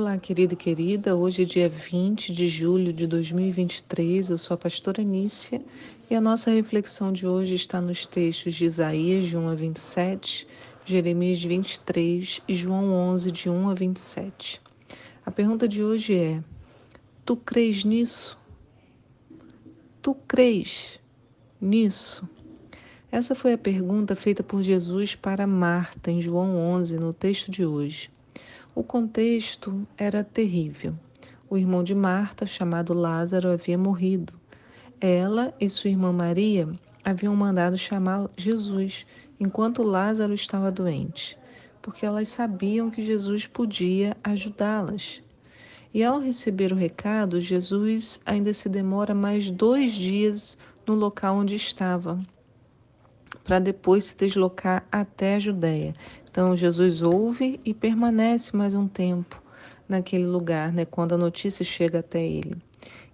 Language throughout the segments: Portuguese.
Olá, querido e querida. Hoje é dia 20 de julho de 2023. Eu sou a pastora Nícia e a nossa reflexão de hoje está nos textos de Isaías, de 1 a 27, Jeremias 23 e João 11, de 1 a 27. A pergunta de hoje é: Tu crês nisso? Tu crês nisso? Essa foi a pergunta feita por Jesus para Marta em João 11, no texto de hoje. O contexto era terrível. O irmão de Marta, chamado Lázaro, havia morrido. Ela e sua irmã Maria haviam mandado chamar Jesus enquanto Lázaro estava doente, porque elas sabiam que Jesus podia ajudá-las. E ao receber o recado, Jesus ainda se demora mais dois dias no local onde estava, para depois se deslocar até a Judéia. Então Jesus ouve e permanece mais um tempo naquele lugar, né, quando a notícia chega até ele.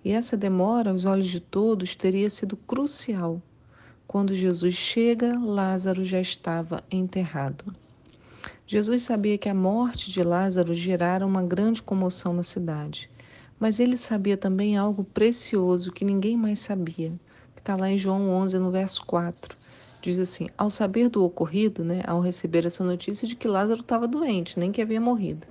E essa demora, aos olhos de todos, teria sido crucial. Quando Jesus chega, Lázaro já estava enterrado. Jesus sabia que a morte de Lázaro gerara uma grande comoção na cidade, mas ele sabia também algo precioso que ninguém mais sabia, que está lá em João 11, no verso 4 diz assim: ao saber do ocorrido, né, ao receber essa notícia de que Lázaro estava doente, nem que havia morrido,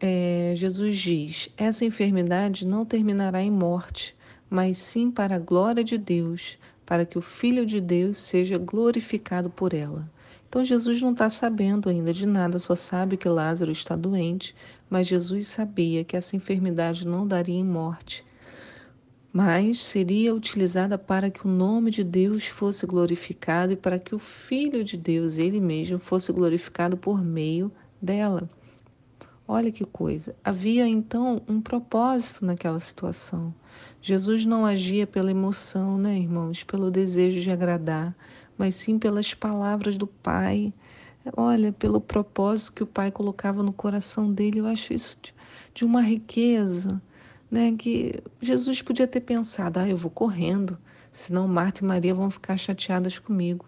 é, Jesus diz: essa enfermidade não terminará em morte, mas sim para a glória de Deus, para que o Filho de Deus seja glorificado por ela. Então Jesus não está sabendo ainda de nada, só sabe que Lázaro está doente, mas Jesus sabia que essa enfermidade não daria em morte, mas seria utilizada para que o nome de Deus fosse glorificado e para que o Filho de Deus, ele mesmo, fosse glorificado por meio dela. Olha que coisa. Havia então um propósito naquela situação. Jesus não agia pela emoção, né, irmãos, pelo desejo de agradar, mas sim pelas palavras do Pai. Olha, pelo propósito que o Pai colocava no coração dele. Eu acho isso de, uma riqueza né, que Jesus podia ter pensado: ah, eu vou correndo, senão Marta e Maria vão ficar chateadas comigo.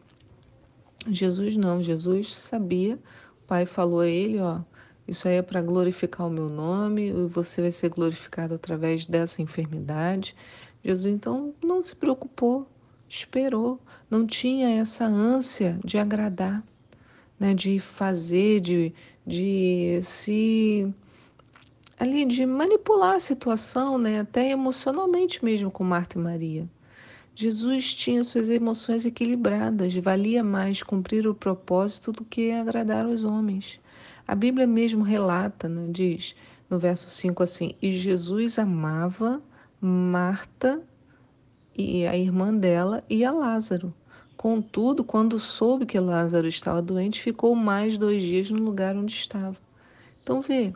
Jesus não, Jesus sabia, o Pai falou a ele: ó, isso aí é para glorificar o meu nome, e você vai ser glorificado através dessa enfermidade. Jesus então não se preocupou, esperou, não tinha essa ânsia de agradar, né, de fazer, de, de se ali de manipular a situação, né, até emocionalmente mesmo com Marta e Maria. Jesus tinha suas emoções equilibradas, valia mais cumprir o propósito do que agradar aos homens. A Bíblia mesmo relata, né, diz no verso 5 assim: E Jesus amava Marta e a irmã dela e a Lázaro. Contudo, quando soube que Lázaro estava doente, ficou mais dois dias no lugar onde estava. Então, vê,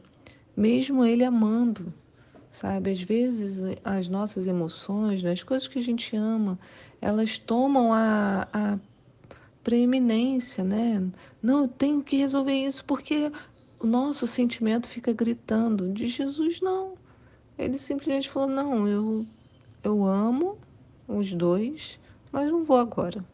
mesmo ele amando, sabe? Às vezes as nossas emoções, né, as coisas que a gente ama, elas tomam a, a preeminência, né? Não, eu tenho que resolver isso porque o nosso sentimento fica gritando. De Jesus, não. Ele simplesmente falou: não, eu, eu amo os dois, mas não vou agora.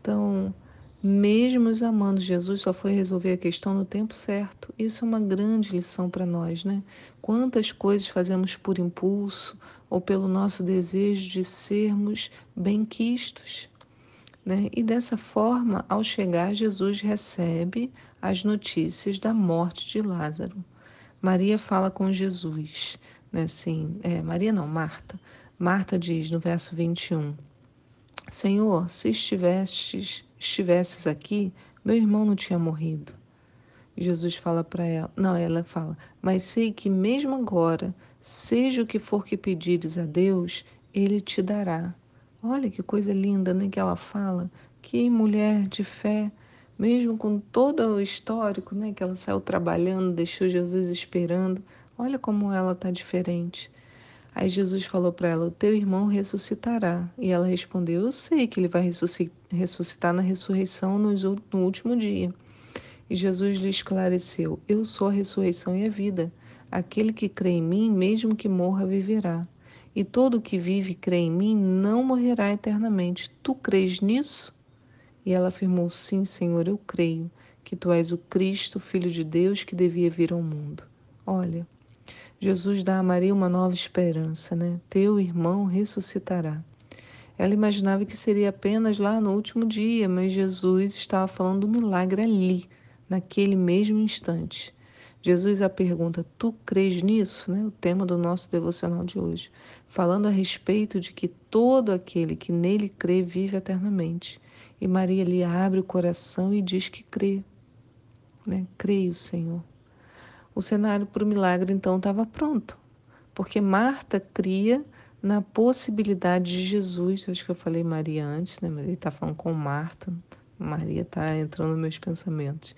Então, mesmo os amando, Jesus só foi resolver a questão no tempo certo. Isso é uma grande lição para nós, né? Quantas coisas fazemos por impulso ou pelo nosso desejo de sermos bem-quistos, né? E dessa forma, ao chegar, Jesus recebe as notícias da morte de Lázaro. Maria fala com Jesus, né? Assim, é, Maria não, Marta. Marta diz no verso 21, Senhor, se estivestes estivesses aqui, meu irmão não tinha morrido. Jesus fala para ela, não, ela fala, mas sei que mesmo agora, seja o que for que pedires a Deus, Ele te dará. Olha que coisa linda, né, que ela fala. Que mulher de fé, mesmo com todo o histórico, né, que ela saiu trabalhando, deixou Jesus esperando. Olha como ela está diferente. Aí Jesus falou para ela: O teu irmão ressuscitará. E ela respondeu: Eu sei que ele vai ressuscitar na ressurreição no último dia. E Jesus lhe esclareceu: Eu sou a ressurreição e a vida. Aquele que crê em mim, mesmo que morra, viverá. E todo que vive e crê em mim não morrerá eternamente. Tu crês nisso? E ela afirmou: Sim, Senhor, eu creio que tu és o Cristo, Filho de Deus, que devia vir ao mundo. Olha, Jesus dá a Maria uma nova esperança, né? Teu irmão ressuscitará. Ela imaginava que seria apenas lá no último dia, mas Jesus estava falando do milagre ali, naquele mesmo instante. Jesus a pergunta: Tu crês nisso? Né? O tema do nosso devocional de hoje. Falando a respeito de que todo aquele que nele crê vive eternamente. E Maria lhe abre o coração e diz que crê. Né? Creio, Senhor. O cenário para o milagre então estava pronto, porque Marta cria na possibilidade de Jesus. Eu acho que eu falei Maria antes, né? Mas ele está falando com Marta. Maria está entrando nos meus pensamentos.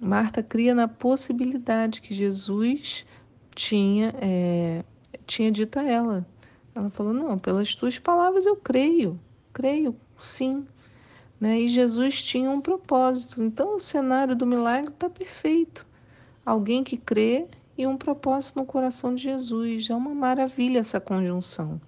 Marta cria na possibilidade que Jesus tinha, é, tinha dito a ela. Ela falou: Não, pelas tuas palavras eu creio, creio, sim. Né? E Jesus tinha um propósito. Então o cenário do milagre está perfeito. Alguém que crê e um propósito no coração de Jesus. É uma maravilha essa conjunção.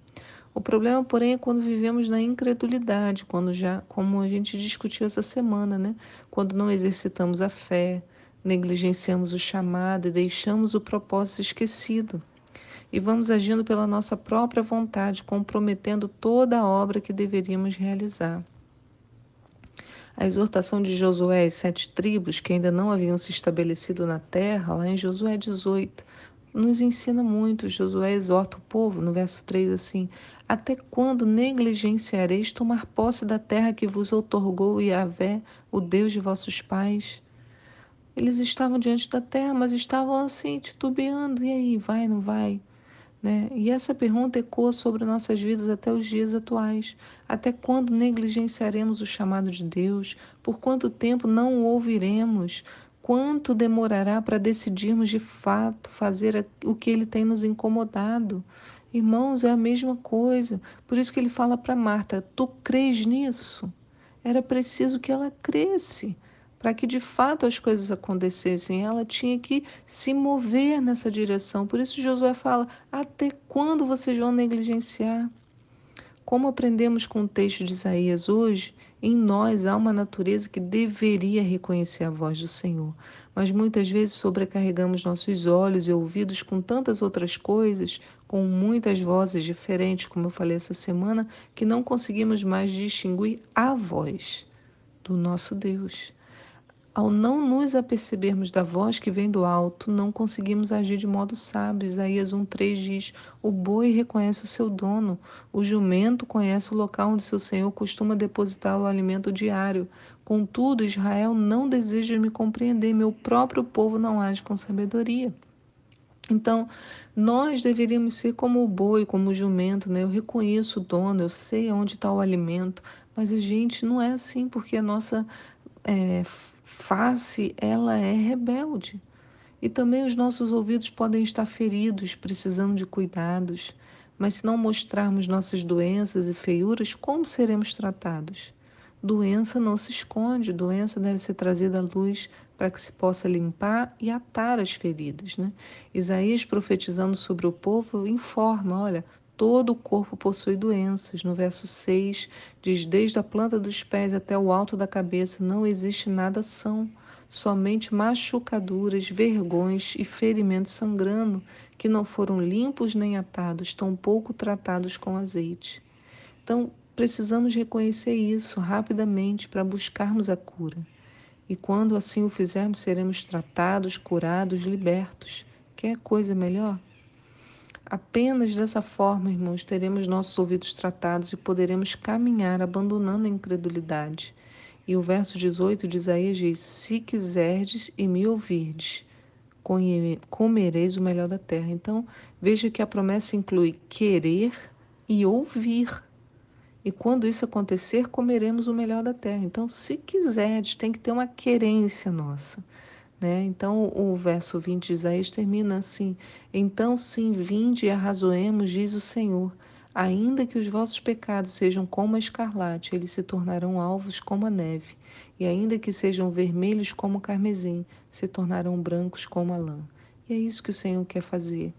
O problema, porém, é quando vivemos na incredulidade, quando já, como a gente discutiu essa semana, né? Quando não exercitamos a fé, negligenciamos o chamado e deixamos o propósito esquecido. E vamos agindo pela nossa própria vontade, comprometendo toda a obra que deveríamos realizar. A exortação de Josué às sete tribos que ainda não haviam se estabelecido na terra, lá em Josué 18, nos ensina muito. Josué exorta o povo, no verso 3, assim: Até quando negligenciareis tomar posse da terra que vos outorgou Yahvé, o Deus de vossos pais? Eles estavam diante da terra, mas estavam assim, titubeando. E aí, vai, não vai? Né? E essa pergunta ecoa sobre nossas vidas até os dias atuais. Até quando negligenciaremos o chamado de Deus? Por quanto tempo não o ouviremos? Quanto demorará para decidirmos de fato fazer o que ele tem nos incomodado? Irmãos, é a mesma coisa. Por isso que ele fala para Marta: Tu crês nisso? Era preciso que ela cresce para que de fato as coisas acontecessem. Ela tinha que se mover nessa direção. Por isso Josué fala: Até quando vocês vão negligenciar? Como aprendemos com o texto de Isaías hoje, em nós há uma natureza que deveria reconhecer a voz do Senhor, mas muitas vezes sobrecarregamos nossos olhos e ouvidos com tantas outras coisas, com muitas vozes diferentes, como eu falei essa semana, que não conseguimos mais distinguir a voz do nosso Deus. Ao não nos apercebermos da voz que vem do alto, não conseguimos agir de modo sábio. Isaías 1,3 diz: O boi reconhece o seu dono, o jumento conhece o local onde seu senhor costuma depositar o alimento diário. Contudo, Israel não deseja me compreender, meu próprio povo não age com sabedoria. Então, nós deveríamos ser como o boi, como o jumento, né? Eu reconheço o dono, eu sei onde está o alimento, mas a gente não é assim, porque a nossa é, face, ela é rebelde. E também os nossos ouvidos podem estar feridos, precisando de cuidados. Mas se não mostrarmos nossas doenças e feiuras, como seremos tratados? Doença não se esconde, doença deve ser trazida à luz para que se possa limpar e atar as feridas. Né? Isaías, profetizando sobre o povo, informa: olha, Todo o corpo possui doenças. No verso 6 diz: Desde a planta dos pés até o alto da cabeça não existe nada são, somente machucaduras, vergões e ferimentos sangrando, que não foram limpos nem atados, tampouco tratados com azeite. Então, precisamos reconhecer isso rapidamente para buscarmos a cura. E quando assim o fizermos, seremos tratados, curados, libertos. Quer coisa melhor? Apenas dessa forma, irmãos, teremos nossos ouvidos tratados e poderemos caminhar abandonando a incredulidade. E o verso 18 de Isaías diz: Se quiserdes e me ouvirdes, comereis o melhor da terra. Então, veja que a promessa inclui querer e ouvir. E quando isso acontecer, comeremos o melhor da terra. Então, se quiserdes, tem que ter uma querência nossa. Né? Então, o verso 20 de Isaías termina assim: Então, sim, vinde e arrazoemos, diz o Senhor. Ainda que os vossos pecados sejam como a escarlate, eles se tornarão alvos como a neve. E ainda que sejam vermelhos como o carmesim, se tornarão brancos como a lã. E é isso que o Senhor quer fazer.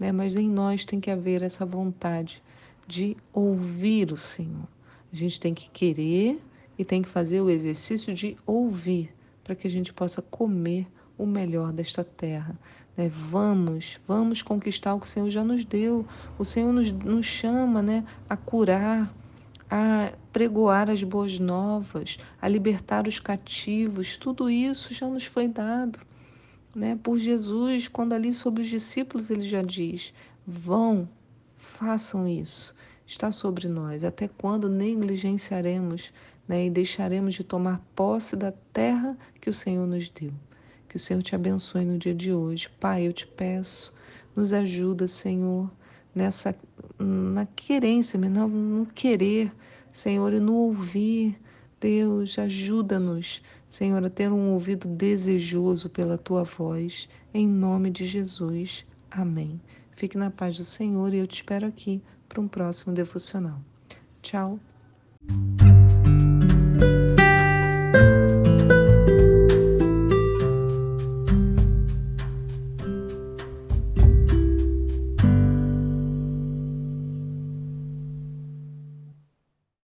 Né? Mas em nós tem que haver essa vontade de ouvir o Senhor. A gente tem que querer e tem que fazer o exercício de ouvir para que a gente possa comer o melhor desta terra. Né? Vamos, vamos conquistar o que o Senhor já nos deu. O Senhor nos, nos chama né, a curar, a pregoar as boas novas, a libertar os cativos. Tudo isso já nos foi dado. Né? Por Jesus, quando ali sobre os discípulos ele já diz: vão, façam isso. Está sobre nós. Até quando negligenciaremos né, e deixaremos de tomar posse da terra que o Senhor nos deu? Que o Senhor te abençoe no dia de hoje. Pai, eu te peço, nos ajuda, Senhor, nessa na querência, no, no querer, Senhor, e no ouvir. Deus, ajuda-nos, Senhor, a ter um ouvido desejoso pela tua voz, em nome de Jesus. Amém. Fique na paz do Senhor e eu te espero aqui para um próximo devocional. Tchau.